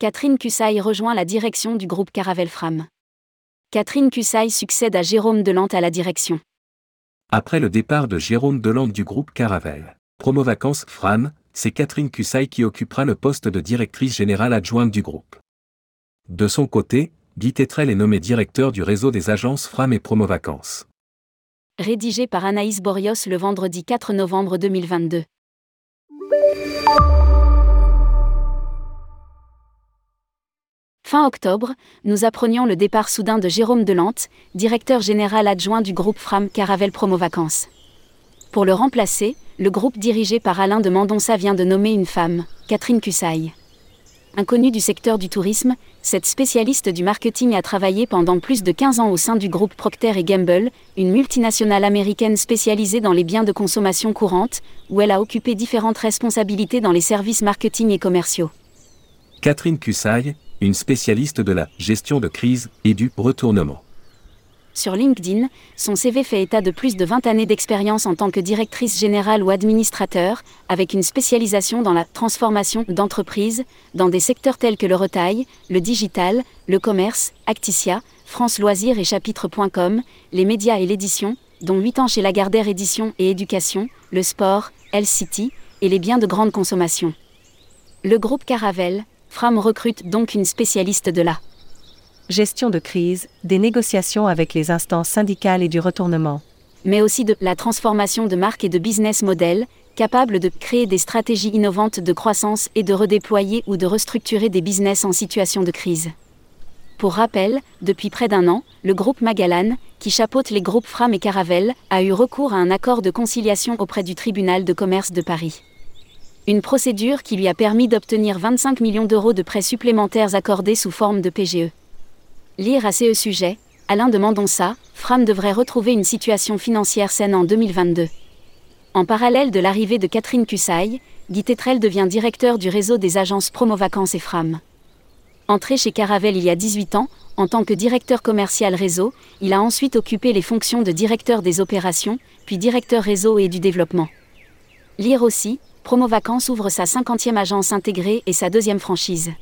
Catherine Cussaille rejoint la direction du groupe Caravelle Fram. Catherine Cussaille succède à Jérôme Delante à la direction. Après le départ de Jérôme Delante du groupe Caravelle, Promovacances Fram, c'est Catherine Cussaille qui occupera le poste de directrice générale adjointe du groupe. De son côté, Guy Tetrel est nommé directeur du réseau des agences Fram et Promovacances. Rédigé par Anaïs Borios le vendredi 4 novembre 2022. Fin octobre, nous apprenions le départ soudain de Jérôme Delante, directeur général adjoint du groupe Fram Caravelle Promo Vacances. Pour le remplacer, le groupe dirigé par Alain de Mandonça vient de nommer une femme, Catherine Cussaille. Inconnue du secteur du tourisme, cette spécialiste du marketing a travaillé pendant plus de 15 ans au sein du groupe Procter Gamble, une multinationale américaine spécialisée dans les biens de consommation courante, où elle a occupé différentes responsabilités dans les services marketing et commerciaux. Catherine Cussaille, une spécialiste de la gestion de crise et du retournement. Sur LinkedIn, son CV fait état de plus de 20 années d'expérience en tant que directrice générale ou administrateur, avec une spécialisation dans la transformation d'entreprises, dans des secteurs tels que le retail, le digital, le commerce, Acticia, France Loisirs et Chapitre.com, les médias et l'édition, dont 8 ans chez Lagardère Édition et Éducation, le sport, L City, et les biens de grande consommation. Le groupe Caravelle, Fram recrute donc une spécialiste de la gestion de crise, des négociations avec les instances syndicales et du retournement. Mais aussi de la transformation de marque et de business model, capable de créer des stratégies innovantes de croissance et de redéployer ou de restructurer des business en situation de crise. Pour rappel, depuis près d'un an, le groupe Magallan, qui chapeaute les groupes Fram et Caravelle, a eu recours à un accord de conciliation auprès du tribunal de commerce de Paris. Une procédure qui lui a permis d'obtenir 25 millions d'euros de prêts supplémentaires accordés sous forme de PGE. Lire à CE sujet, Alain de Mandonça, Fram devrait retrouver une situation financière saine en 2022. En parallèle de l'arrivée de Catherine Cussaille, Guy Tetrel devient directeur du réseau des agences Promo Vacances et Fram. Entré chez Caravelle il y a 18 ans, en tant que directeur commercial réseau, il a ensuite occupé les fonctions de directeur des opérations, puis directeur réseau et du développement. Lire aussi, Promo Vacances ouvre sa cinquantième agence intégrée et sa deuxième franchise.